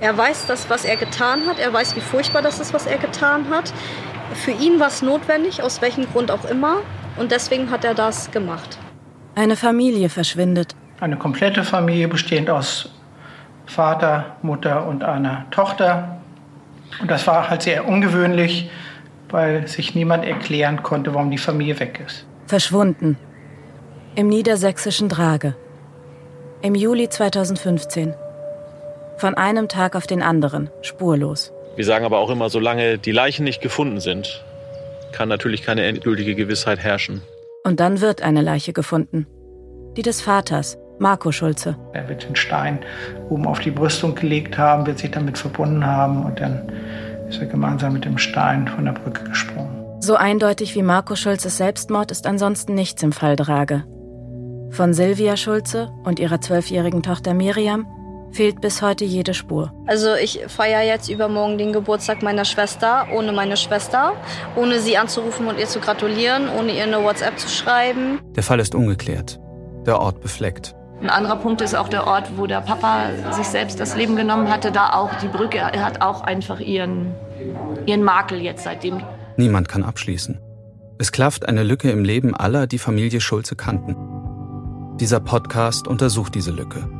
Er weiß das, was er getan hat. Er weiß, wie furchtbar das ist, was er getan hat. Für ihn war es notwendig, aus welchem Grund auch immer. Und deswegen hat er das gemacht. Eine Familie verschwindet. Eine komplette Familie bestehend aus Vater, Mutter und einer Tochter. Und das war halt sehr ungewöhnlich, weil sich niemand erklären konnte, warum die Familie weg ist. Verschwunden. Im niedersächsischen Drage. Im Juli 2015. Von einem Tag auf den anderen, spurlos. Wir sagen aber auch immer, solange die Leichen nicht gefunden sind, kann natürlich keine endgültige Gewissheit herrschen. Und dann wird eine Leiche gefunden. Die des Vaters, Marco Schulze. Er wird den Stein oben auf die Brüstung gelegt haben, wird sich damit verbunden haben und dann ist er gemeinsam mit dem Stein von der Brücke gesprungen. So eindeutig wie Marco Schulzes Selbstmord ist ansonsten nichts im Fall Drage. Von Silvia Schulze und ihrer zwölfjährigen Tochter Miriam fehlt bis heute jede Spur. Also ich feiere jetzt übermorgen den Geburtstag meiner Schwester, ohne meine Schwester, ohne sie anzurufen und ihr zu gratulieren, ohne ihr eine WhatsApp zu schreiben. Der Fall ist ungeklärt, der Ort befleckt. Ein anderer Punkt ist auch der Ort, wo der Papa sich selbst das Leben genommen hatte. Da auch die Brücke er hat auch einfach ihren, ihren Makel jetzt seitdem. Niemand kann abschließen. Es klafft eine Lücke im Leben aller, die Familie Schulze kannten. Dieser Podcast untersucht diese Lücke.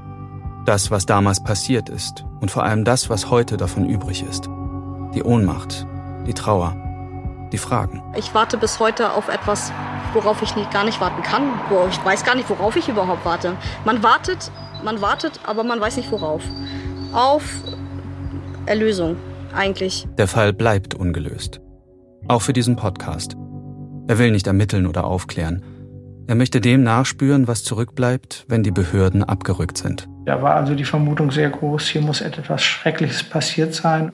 Das, was damals passiert ist und vor allem das, was heute davon übrig ist. Die Ohnmacht, die Trauer, die Fragen. Ich warte bis heute auf etwas, worauf ich nicht, gar nicht warten kann. Ich weiß gar nicht, worauf ich überhaupt warte. Man wartet, man wartet, aber man weiß nicht worauf. Auf Erlösung, eigentlich. Der Fall bleibt ungelöst. Auch für diesen Podcast. Er will nicht ermitteln oder aufklären. Er möchte dem nachspüren, was zurückbleibt, wenn die Behörden abgerückt sind. Da war also die Vermutung sehr groß, hier muss etwas Schreckliches passiert sein.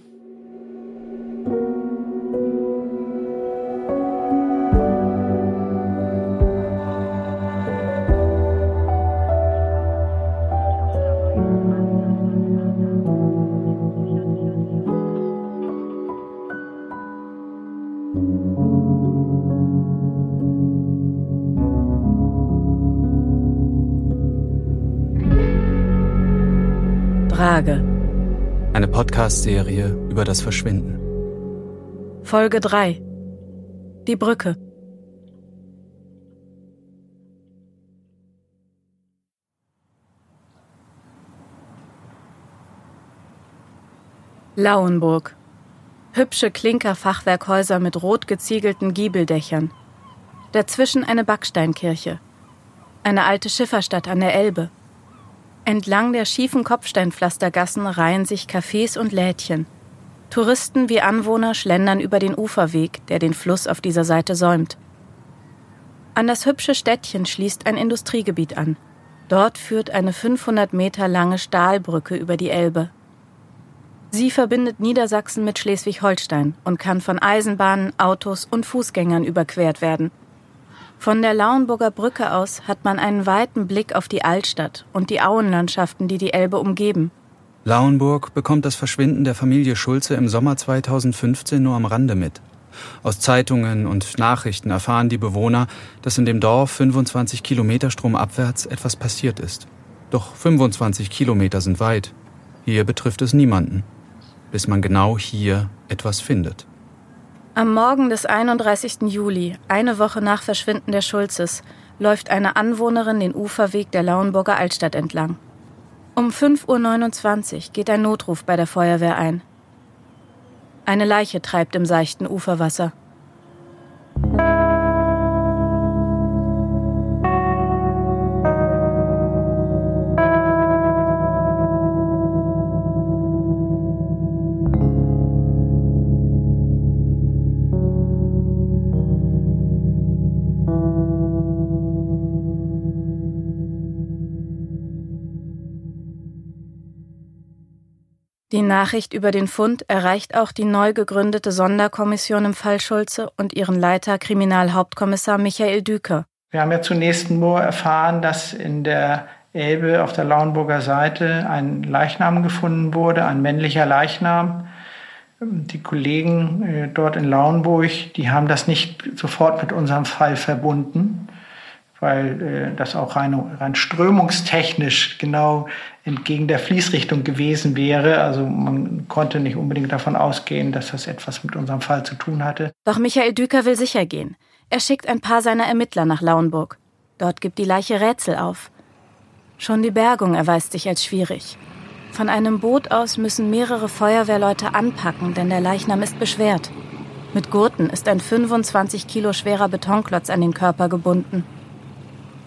Frage. Eine Podcast-Serie über das Verschwinden. Folge 3. Die Brücke. Lauenburg. Hübsche Klinkerfachwerkhäuser mit rot geziegelten Giebeldächern. Dazwischen eine Backsteinkirche. Eine alte Schifferstadt an der Elbe. Entlang der schiefen Kopfsteinpflastergassen reihen sich Cafés und Lädchen. Touristen wie Anwohner schlendern über den Uferweg, der den Fluss auf dieser Seite säumt. An das hübsche Städtchen schließt ein Industriegebiet an. Dort führt eine 500 Meter lange Stahlbrücke über die Elbe. Sie verbindet Niedersachsen mit Schleswig-Holstein und kann von Eisenbahnen, Autos und Fußgängern überquert werden – von der Lauenburger Brücke aus hat man einen weiten Blick auf die Altstadt und die Auenlandschaften, die die Elbe umgeben. Lauenburg bekommt das Verschwinden der Familie Schulze im Sommer 2015 nur am Rande mit. Aus Zeitungen und Nachrichten erfahren die Bewohner, dass in dem Dorf 25 Kilometer stromabwärts etwas passiert ist. Doch 25 Kilometer sind weit. Hier betrifft es niemanden, bis man genau hier etwas findet. Am Morgen des 31. Juli, eine Woche nach Verschwinden der Schulzes, läuft eine Anwohnerin den Uferweg der Lauenburger Altstadt entlang. Um 5.29 Uhr geht ein Notruf bei der Feuerwehr ein. Eine Leiche treibt im seichten Uferwasser. Nachricht über den Fund erreicht auch die neu gegründete Sonderkommission im Fall Schulze und ihren Leiter Kriminalhauptkommissar Michael Düker. Wir haben ja zunächst nur erfahren, dass in der Elbe auf der Lauenburger Seite ein Leichnam gefunden wurde, ein männlicher Leichnam. Die Kollegen äh, dort in Lauenburg, die haben das nicht sofort mit unserem Fall verbunden, weil äh, das auch rein, rein strömungstechnisch genau entgegen der Fließrichtung gewesen wäre. Also man konnte nicht unbedingt davon ausgehen, dass das etwas mit unserem Fall zu tun hatte. Doch Michael Düker will sicher gehen. Er schickt ein paar seiner Ermittler nach Lauenburg. Dort gibt die Leiche Rätsel auf. Schon die Bergung erweist sich als schwierig. Von einem Boot aus müssen mehrere Feuerwehrleute anpacken, denn der Leichnam ist beschwert. Mit Gurten ist ein 25 Kilo schwerer Betonklotz an den Körper gebunden.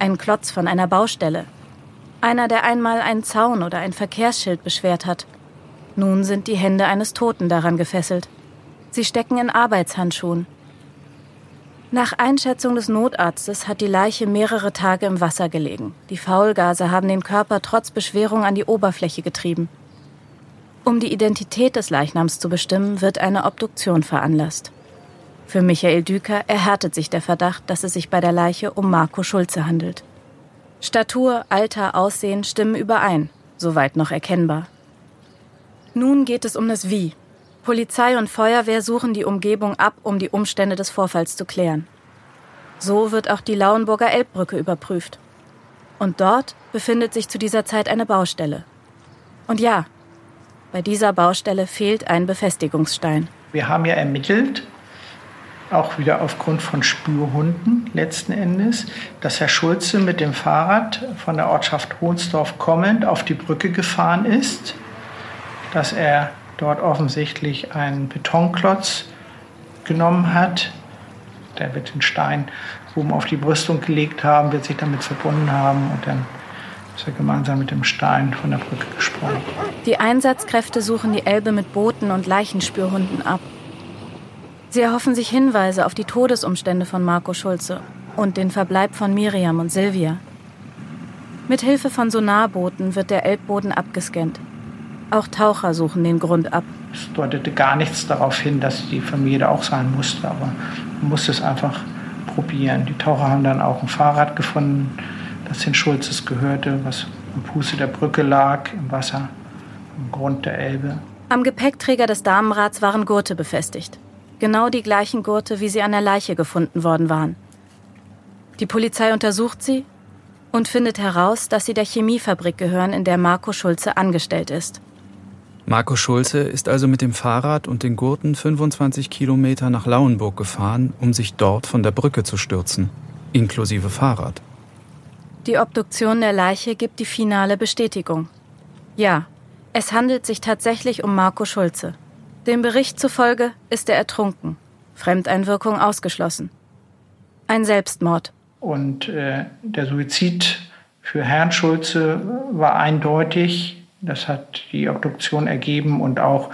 Ein Klotz von einer Baustelle. Einer, der einmal einen Zaun oder ein Verkehrsschild beschwert hat. Nun sind die Hände eines Toten daran gefesselt. Sie stecken in Arbeitshandschuhen. Nach Einschätzung des Notarztes hat die Leiche mehrere Tage im Wasser gelegen. Die Faulgase haben den Körper trotz Beschwerung an die Oberfläche getrieben. Um die Identität des Leichnams zu bestimmen, wird eine Obduktion veranlasst. Für Michael Düker erhärtet sich der Verdacht, dass es sich bei der Leiche um Marco Schulze handelt. Statur, Alter, Aussehen stimmen überein, soweit noch erkennbar. Nun geht es um das Wie. Polizei und Feuerwehr suchen die Umgebung ab, um die Umstände des Vorfalls zu klären. So wird auch die Lauenburger Elbbrücke überprüft. Und dort befindet sich zu dieser Zeit eine Baustelle. Und ja, bei dieser Baustelle fehlt ein Befestigungsstein. Wir haben ja ermittelt, auch wieder aufgrund von Spürhunden letzten Endes, dass Herr Schulze mit dem Fahrrad von der Ortschaft Hohnsdorf kommend auf die Brücke gefahren ist, dass er dort offensichtlich einen Betonklotz genommen hat. Der wird den Stein oben auf die Brüstung gelegt haben, wird sich damit verbunden haben und dann ist er gemeinsam mit dem Stein von der Brücke gesprungen. Die Einsatzkräfte suchen die Elbe mit Booten und Leichenspürhunden ab. Sie erhoffen sich Hinweise auf die Todesumstände von Marco Schulze und den Verbleib von Miriam und Silvia. Mit Hilfe von Sonarbooten wird der Elbboden abgescannt. Auch Taucher suchen den Grund ab. Es deutete gar nichts darauf hin, dass die Familie da auch sein musste, aber man musste es einfach probieren. Die Taucher haben dann auch ein Fahrrad gefunden, das den Schulzes gehörte, was am Fuße der Brücke lag, im Wasser, am Grund der Elbe. Am Gepäckträger des Damenrads waren Gurte befestigt. Genau die gleichen Gurte, wie sie an der Leiche gefunden worden waren. Die Polizei untersucht sie und findet heraus, dass sie der Chemiefabrik gehören, in der Marco Schulze angestellt ist. Marco Schulze ist also mit dem Fahrrad und den Gurten 25 Kilometer nach Lauenburg gefahren, um sich dort von der Brücke zu stürzen, inklusive Fahrrad. Die Obduktion der Leiche gibt die finale Bestätigung. Ja, es handelt sich tatsächlich um Marco Schulze. Dem Bericht zufolge ist er ertrunken. Fremdeinwirkung ausgeschlossen. Ein Selbstmord. Und äh, der Suizid für Herrn Schulze war eindeutig. Das hat die Obduktion ergeben und auch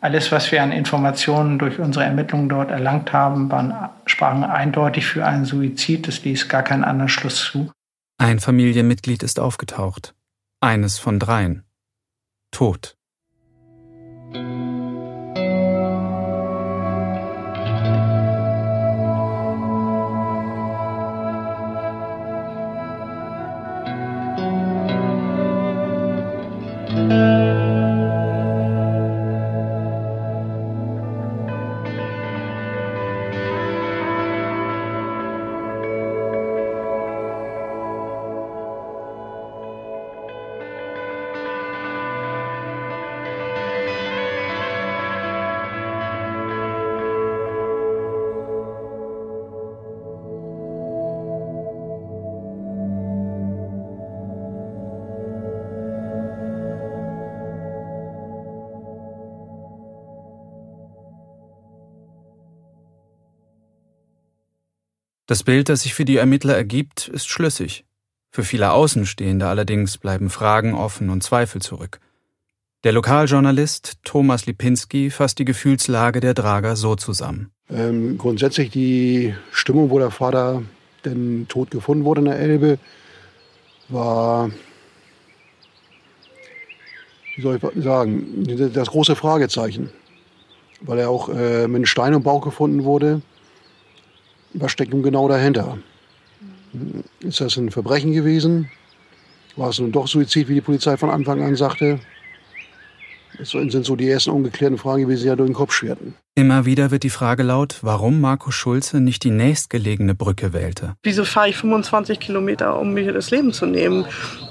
alles, was wir an Informationen durch unsere Ermittlungen dort erlangt haben, waren, sprachen eindeutig für einen Suizid. Es ließ gar keinen anderen Schluss zu. Ein Familienmitglied ist aufgetaucht. Eines von dreien. Tot. Das Bild, das sich für die Ermittler ergibt, ist schlüssig. Für viele Außenstehende allerdings bleiben Fragen offen und Zweifel zurück. Der Lokaljournalist Thomas Lipinski fasst die Gefühlslage der Drager so zusammen. Ähm, grundsätzlich die Stimmung, wo der Vater denn tot gefunden wurde in der Elbe, war, wie soll ich sagen, das große Fragezeichen. Weil er auch äh, mit einem Stein im Bauch gefunden wurde was steckt nun genau dahinter? Ist das ein Verbrechen gewesen? War es nun doch Suizid, wie die Polizei von Anfang an sagte? Das sind so die ersten ungeklärten Fragen, wie sie ja durch den Kopf schwerten. Immer wieder wird die Frage laut, warum Markus Schulze nicht die nächstgelegene Brücke wählte. Wieso fahre ich 25 Kilometer, um mir das Leben zu nehmen?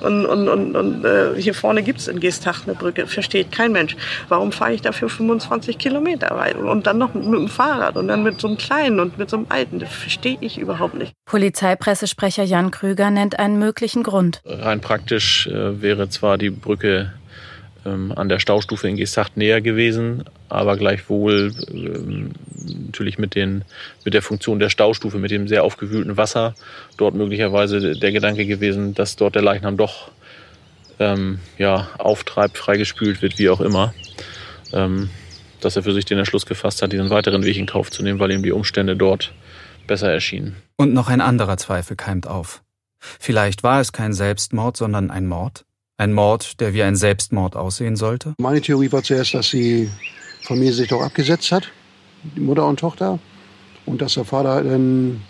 Und, und, und, und äh, hier vorne gibt es in Geestach eine Brücke, versteht kein Mensch. Warum fahre ich dafür 25 Kilometer weit? Und dann noch mit dem Fahrrad und dann mit so einem kleinen und mit so einem alten. Das verstehe ich überhaupt nicht. Polizeipressesprecher Jan Krüger nennt einen möglichen Grund. Rein praktisch äh, wäre zwar die Brücke ähm, an der Staustufe in Gesacht näher gewesen, aber gleichwohl ähm, natürlich mit, den, mit der Funktion der Staustufe, mit dem sehr aufgewühlten Wasser, dort möglicherweise der Gedanke gewesen, dass dort der Leichnam doch ähm, ja, auftreibt, freigespült wird, wie auch immer. Ähm, dass er für sich den Entschluss gefasst hat, diesen weiteren Weg in Kauf zu nehmen, weil ihm die Umstände dort besser erschienen. Und noch ein anderer Zweifel keimt auf. Vielleicht war es kein Selbstmord, sondern ein Mord? Ein Mord, der wie ein Selbstmord aussehen sollte? Meine Theorie war zuerst, dass die Familie sich doch abgesetzt hat, die Mutter und Tochter, und dass der Vater dann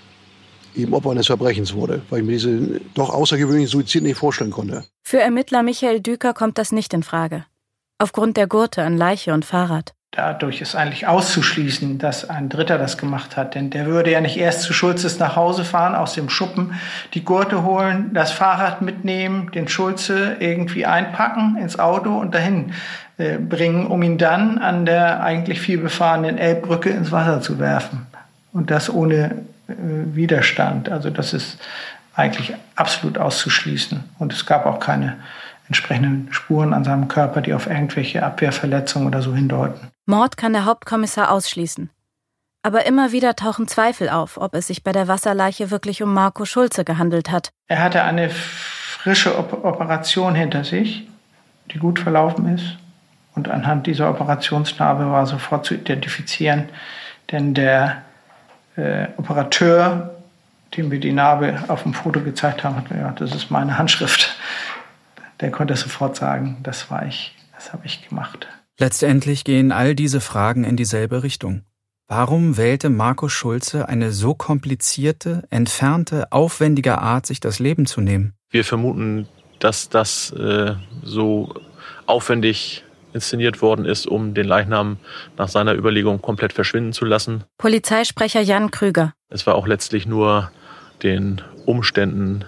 eben Opfer eines Verbrechens wurde, weil ich mir diese doch außergewöhnlichen Suizid nicht vorstellen konnte. Für Ermittler Michael Düker kommt das nicht in Frage. Aufgrund der Gurte an Leiche und Fahrrad. Dadurch ist eigentlich auszuschließen, dass ein Dritter das gemacht hat. Denn der würde ja nicht erst zu Schulzes nach Hause fahren, aus dem Schuppen, die Gurte holen, das Fahrrad mitnehmen, den Schulze irgendwie einpacken ins Auto und dahin äh, bringen, um ihn dann an der eigentlich viel befahrenen Elbbrücke ins Wasser zu werfen. Und das ohne äh, Widerstand. Also das ist eigentlich absolut auszuschließen. Und es gab auch keine entsprechenden Spuren an seinem Körper, die auf irgendwelche Abwehrverletzungen oder so hindeuten. Mord kann der Hauptkommissar ausschließen. Aber immer wieder tauchen Zweifel auf, ob es sich bei der Wasserleiche wirklich um Marco Schulze gehandelt hat. Er hatte eine frische Operation hinter sich, die gut verlaufen ist. Und anhand dieser Operationsnarbe war sofort zu identifizieren, denn der äh, Operateur, dem wir die Narbe auf dem Foto gezeigt haben, hat gesagt, das ist meine Handschrift der konnte sofort sagen, das war ich, das habe ich gemacht. Letztendlich gehen all diese Fragen in dieselbe Richtung. Warum wählte Markus Schulze eine so komplizierte, entfernte, aufwendige Art, sich das Leben zu nehmen? Wir vermuten, dass das äh, so aufwendig inszeniert worden ist, um den Leichnam nach seiner Überlegung komplett verschwinden zu lassen. Polizeisprecher Jan Krüger. Es war auch letztlich nur den Umständen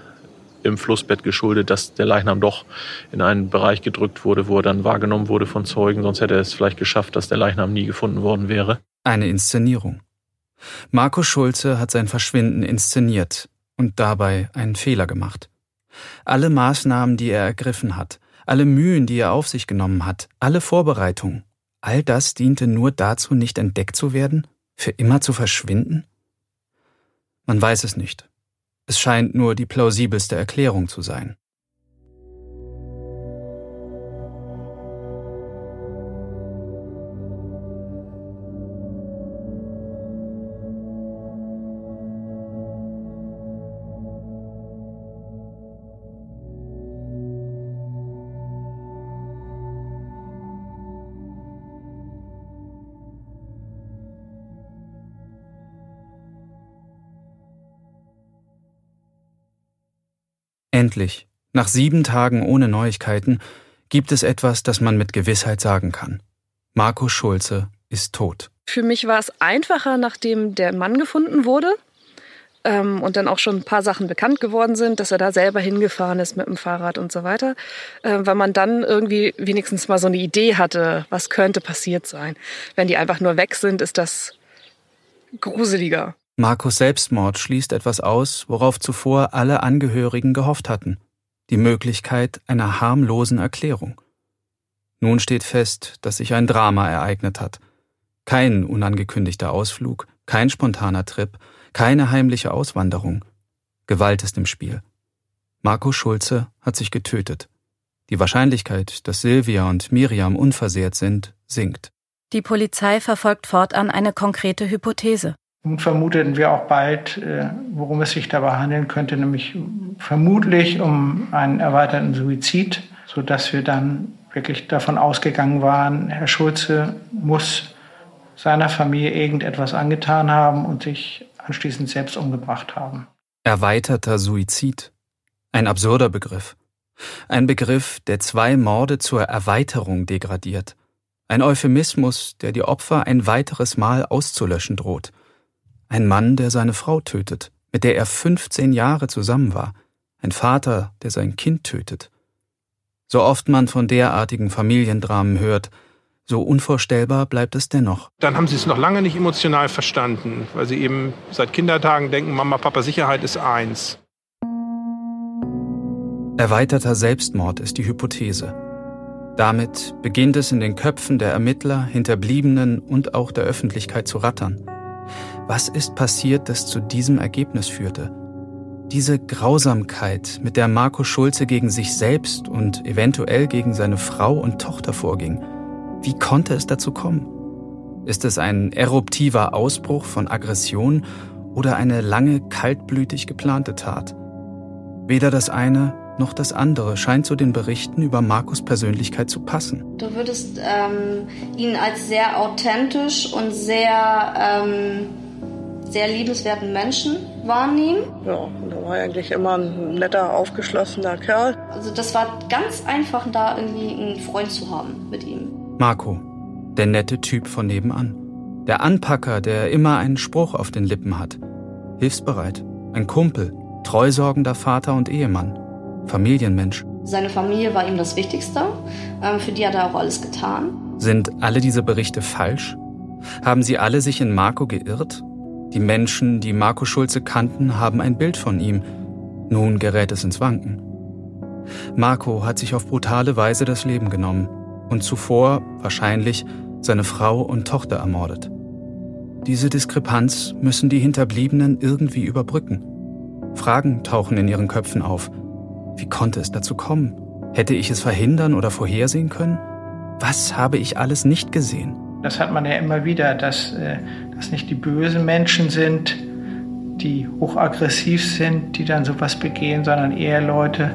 im Flussbett geschuldet, dass der Leichnam doch in einen Bereich gedrückt wurde, wo er dann wahrgenommen wurde von Zeugen. Sonst hätte er es vielleicht geschafft, dass der Leichnam nie gefunden worden wäre. Eine Inszenierung. Markus Schulze hat sein Verschwinden inszeniert und dabei einen Fehler gemacht. Alle Maßnahmen, die er ergriffen hat, alle Mühen, die er auf sich genommen hat, alle Vorbereitungen, all das diente nur dazu, nicht entdeckt zu werden, für immer zu verschwinden? Man weiß es nicht. Es scheint nur die plausibelste Erklärung zu sein. Endlich, nach sieben Tagen ohne Neuigkeiten, gibt es etwas, das man mit Gewissheit sagen kann. Markus Schulze ist tot. Für mich war es einfacher, nachdem der Mann gefunden wurde ähm, und dann auch schon ein paar Sachen bekannt geworden sind, dass er da selber hingefahren ist mit dem Fahrrad und so weiter, äh, weil man dann irgendwie wenigstens mal so eine Idee hatte, was könnte passiert sein. Wenn die einfach nur weg sind, ist das gruseliger. Markus Selbstmord schließt etwas aus, worauf zuvor alle Angehörigen gehofft hatten, die Möglichkeit einer harmlosen Erklärung. Nun steht fest, dass sich ein Drama ereignet hat. Kein unangekündigter Ausflug, kein spontaner Trip, keine heimliche Auswanderung. Gewalt ist im Spiel. Markus Schulze hat sich getötet. Die Wahrscheinlichkeit, dass Silvia und Miriam unversehrt sind, sinkt. Die Polizei verfolgt fortan eine konkrete Hypothese. Nun vermuteten wir auch bald, äh, worum es sich dabei handeln könnte, nämlich vermutlich um einen erweiterten Suizid, sodass wir dann wirklich davon ausgegangen waren, Herr Schulze muss seiner Familie irgendetwas angetan haben und sich anschließend selbst umgebracht haben. Erweiterter Suizid. Ein absurder Begriff. Ein Begriff, der zwei Morde zur Erweiterung degradiert. Ein Euphemismus, der die Opfer ein weiteres Mal auszulöschen droht. Ein Mann, der seine Frau tötet, mit der er 15 Jahre zusammen war. Ein Vater, der sein Kind tötet. So oft man von derartigen Familiendramen hört, so unvorstellbar bleibt es dennoch. Dann haben sie es noch lange nicht emotional verstanden, weil sie eben seit Kindertagen denken, Mama, Papa, Sicherheit ist eins. Erweiterter Selbstmord ist die Hypothese. Damit beginnt es in den Köpfen der Ermittler, Hinterbliebenen und auch der Öffentlichkeit zu rattern. Was ist passiert, das zu diesem Ergebnis führte? Diese Grausamkeit, mit der Marco Schulze gegen sich selbst und eventuell gegen seine Frau und Tochter vorging, wie konnte es dazu kommen? Ist es ein eruptiver Ausbruch von Aggression oder eine lange kaltblütig geplante Tat? Weder das eine noch das andere scheint zu den Berichten über Markus Persönlichkeit zu passen. Du würdest ähm, ihn als sehr authentisch und sehr, ähm, sehr liebenswerten Menschen wahrnehmen. Ja, da war eigentlich immer ein netter, aufgeschlossener Kerl. Also das war ganz einfach, da irgendwie einen Freund zu haben mit ihm. Marco, der nette Typ von nebenan. Der Anpacker, der immer einen Spruch auf den Lippen hat. Hilfsbereit, ein Kumpel, treusorgender Vater und Ehemann. Familienmensch. Seine Familie war ihm das Wichtigste. Ähm, für die hat er auch alles getan. Sind alle diese Berichte falsch? Haben sie alle sich in Marco geirrt? Die Menschen, die Marco Schulze kannten, haben ein Bild von ihm. Nun gerät es ins Wanken. Marco hat sich auf brutale Weise das Leben genommen und zuvor, wahrscheinlich, seine Frau und Tochter ermordet. Diese Diskrepanz müssen die Hinterbliebenen irgendwie überbrücken. Fragen tauchen in ihren Köpfen auf. Wie konnte es dazu kommen? Hätte ich es verhindern oder vorhersehen können? Was habe ich alles nicht gesehen? Das hat man ja immer wieder, dass äh, das nicht die bösen Menschen sind, die hochaggressiv sind, die dann sowas begehen, sondern eher Leute,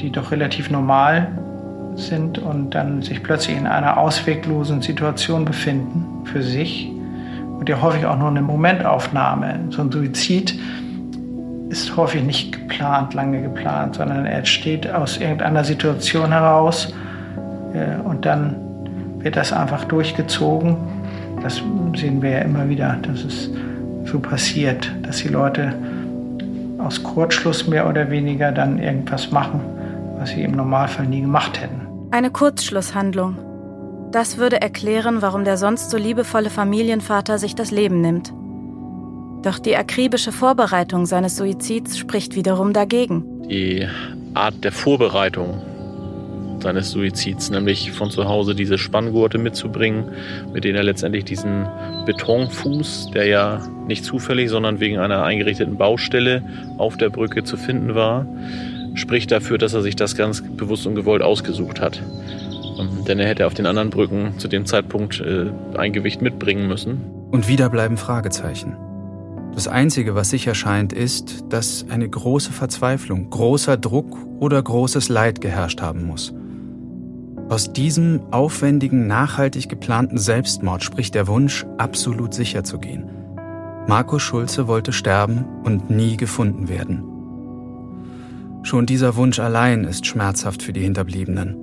die doch relativ normal sind und dann sich plötzlich in einer ausweglosen Situation befinden für sich. Und ja häufig auch nur eine Momentaufnahme. So ein Suizid ist häufig nicht geplant, lange geplant, sondern er entsteht aus irgendeiner Situation heraus äh, und dann wird das einfach durchgezogen. Das sehen wir ja immer wieder, dass es so passiert, dass die Leute aus Kurzschluss mehr oder weniger dann irgendwas machen, was sie im Normalfall nie gemacht hätten. Eine Kurzschlusshandlung. Das würde erklären, warum der sonst so liebevolle Familienvater sich das Leben nimmt. Doch die akribische Vorbereitung seines Suizids spricht wiederum dagegen. Die Art der Vorbereitung seines Suizids, nämlich von zu Hause diese Spanngurte mitzubringen, mit denen er letztendlich diesen Betonfuß, der ja nicht zufällig, sondern wegen einer eingerichteten Baustelle auf der Brücke zu finden war, spricht dafür, dass er sich das ganz bewusst und gewollt ausgesucht hat. Ähm, denn er hätte auf den anderen Brücken zu dem Zeitpunkt äh, ein Gewicht mitbringen müssen. Und wieder bleiben Fragezeichen. Das Einzige, was sicher scheint, ist, dass eine große Verzweiflung, großer Druck oder großes Leid geherrscht haben muss. Aus diesem aufwendigen, nachhaltig geplanten Selbstmord spricht der Wunsch, absolut sicher zu gehen. Markus Schulze wollte sterben und nie gefunden werden. Schon dieser Wunsch allein ist schmerzhaft für die Hinterbliebenen.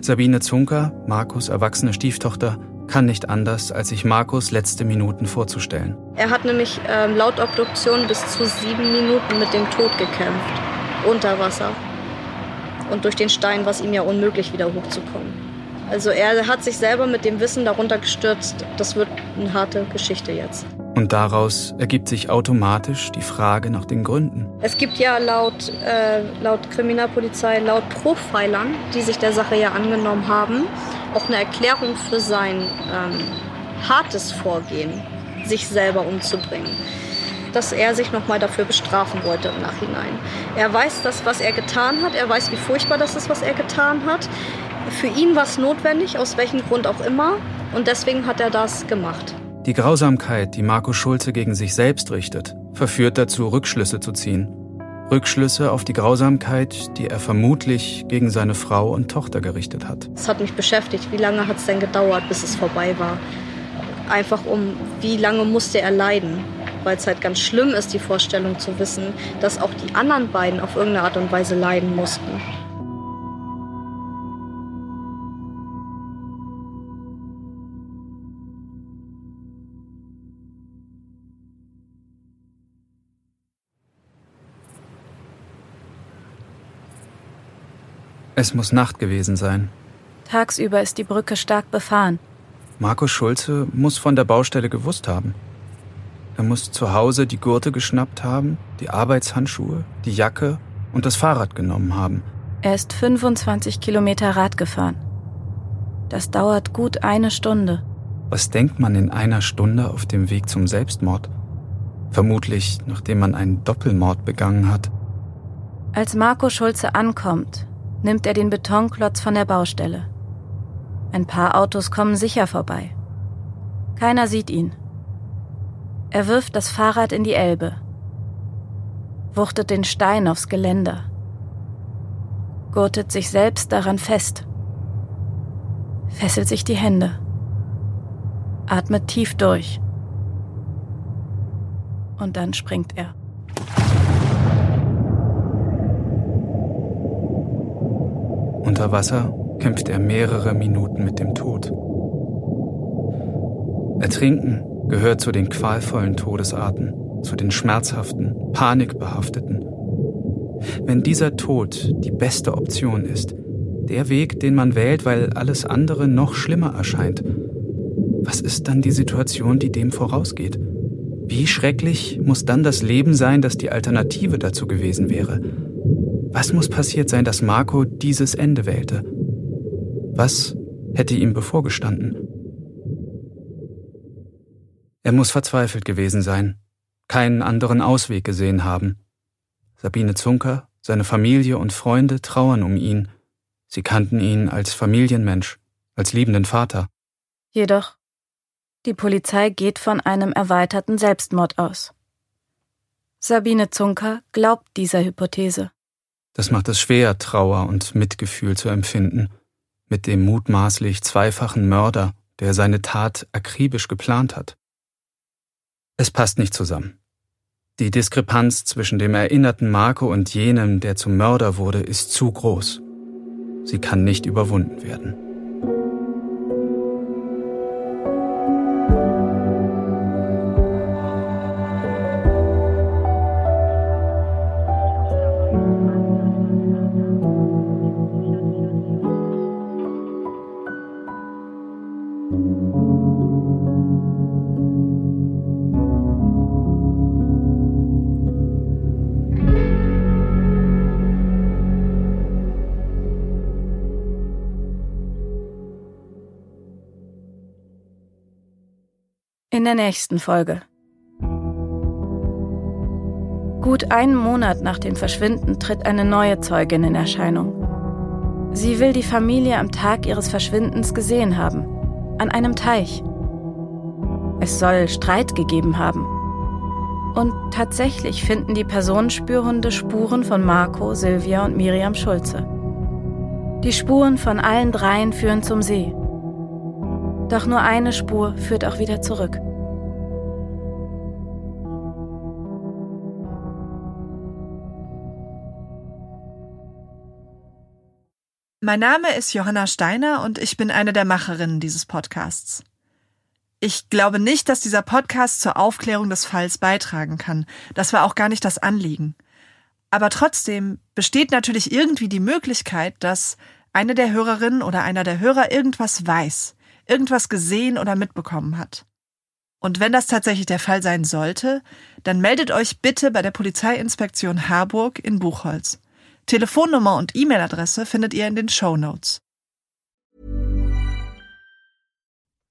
Sabine Zunker, Markus erwachsene Stieftochter, kann nicht anders, als sich Markus letzte Minuten vorzustellen. Er hat nämlich ähm, laut Obduktion bis zu sieben Minuten mit dem Tod gekämpft. Unter Wasser. Und durch den Stein war es ihm ja unmöglich, wieder hochzukommen. Also er hat sich selber mit dem Wissen darunter gestürzt. Das wird eine harte Geschichte jetzt. Und daraus ergibt sich automatisch die Frage nach den Gründen. Es gibt ja laut, äh, laut Kriminalpolizei, laut Profilern, die sich der Sache ja angenommen haben, auch eine Erklärung für sein ähm, hartes Vorgehen, sich selber umzubringen. Dass er sich nochmal dafür bestrafen wollte im Nachhinein. Er weiß das, was er getan hat. Er weiß, wie furchtbar das ist, was er getan hat. Für ihn war es notwendig, aus welchem Grund auch immer. Und deswegen hat er das gemacht. Die Grausamkeit, die Markus Schulze gegen sich selbst richtet, verführt dazu, Rückschlüsse zu ziehen. Rückschlüsse auf die Grausamkeit, die er vermutlich gegen seine Frau und Tochter gerichtet hat. Es hat mich beschäftigt. Wie lange hat es denn gedauert, bis es vorbei war? Einfach um, wie lange musste er leiden? weil es halt ganz schlimm ist, die Vorstellung zu wissen, dass auch die anderen beiden auf irgendeine Art und Weise leiden mussten. Es muss Nacht gewesen sein. Tagsüber ist die Brücke stark befahren. Markus Schulze muss von der Baustelle gewusst haben. Er muss zu Hause die Gurte geschnappt haben, die Arbeitshandschuhe, die Jacke und das Fahrrad genommen haben. Er ist 25 Kilometer Rad gefahren. Das dauert gut eine Stunde. Was denkt man in einer Stunde auf dem Weg zum Selbstmord? Vermutlich, nachdem man einen Doppelmord begangen hat. Als Marco Schulze ankommt, nimmt er den Betonklotz von der Baustelle. Ein paar Autos kommen sicher vorbei. Keiner sieht ihn. Er wirft das Fahrrad in die Elbe, wuchtet den Stein aufs Geländer, gurtet sich selbst daran fest, fesselt sich die Hände, atmet tief durch und dann springt er. Unter Wasser kämpft er mehrere Minuten mit dem Tod. Ertrinken gehört zu den qualvollen Todesarten, zu den schmerzhaften, panikbehafteten. Wenn dieser Tod die beste Option ist, der Weg, den man wählt, weil alles andere noch schlimmer erscheint, was ist dann die Situation, die dem vorausgeht? Wie schrecklich muss dann das Leben sein, das die Alternative dazu gewesen wäre? Was muss passiert sein, dass Marco dieses Ende wählte? Was hätte ihm bevorgestanden? Er muss verzweifelt gewesen sein, keinen anderen Ausweg gesehen haben. Sabine Zunker, seine Familie und Freunde trauern um ihn. Sie kannten ihn als Familienmensch, als liebenden Vater. Jedoch die Polizei geht von einem erweiterten Selbstmord aus. Sabine Zunker glaubt dieser Hypothese. Das macht es schwer, Trauer und Mitgefühl zu empfinden mit dem mutmaßlich zweifachen Mörder, der seine Tat akribisch geplant hat. Es passt nicht zusammen. Die Diskrepanz zwischen dem erinnerten Marco und jenem, der zum Mörder wurde, ist zu groß. Sie kann nicht überwunden werden. In der nächsten Folge. Gut einen Monat nach dem Verschwinden tritt eine neue Zeugin in Erscheinung. Sie will die Familie am Tag ihres Verschwindens gesehen haben, an einem Teich. Es soll Streit gegeben haben. Und tatsächlich finden die Personenspürhunde Spuren von Marco, Silvia und Miriam Schulze. Die Spuren von allen dreien führen zum See. Doch nur eine Spur führt auch wieder zurück. Mein Name ist Johanna Steiner und ich bin eine der Macherinnen dieses Podcasts. Ich glaube nicht, dass dieser Podcast zur Aufklärung des Falls beitragen kann. Das war auch gar nicht das Anliegen. Aber trotzdem besteht natürlich irgendwie die Möglichkeit, dass eine der Hörerinnen oder einer der Hörer irgendwas weiß, irgendwas gesehen oder mitbekommen hat. Und wenn das tatsächlich der Fall sein sollte, dann meldet euch bitte bei der Polizeiinspektion Harburg in Buchholz. Telefonnummer und E-Mail-Adresse findet ihr in den Show Notes.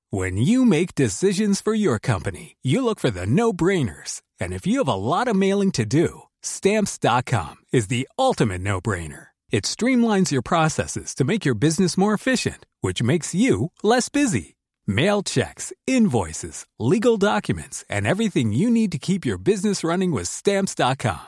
When you make decisions for your company, you look for the no-brainers. And if you have a lot of mailing to do, stamps.com is the ultimate no-brainer. It streamlines your processes to make your business more efficient, which makes you less busy. Mail checks, invoices, legal documents, and everything you need to keep your business running with stamps.com.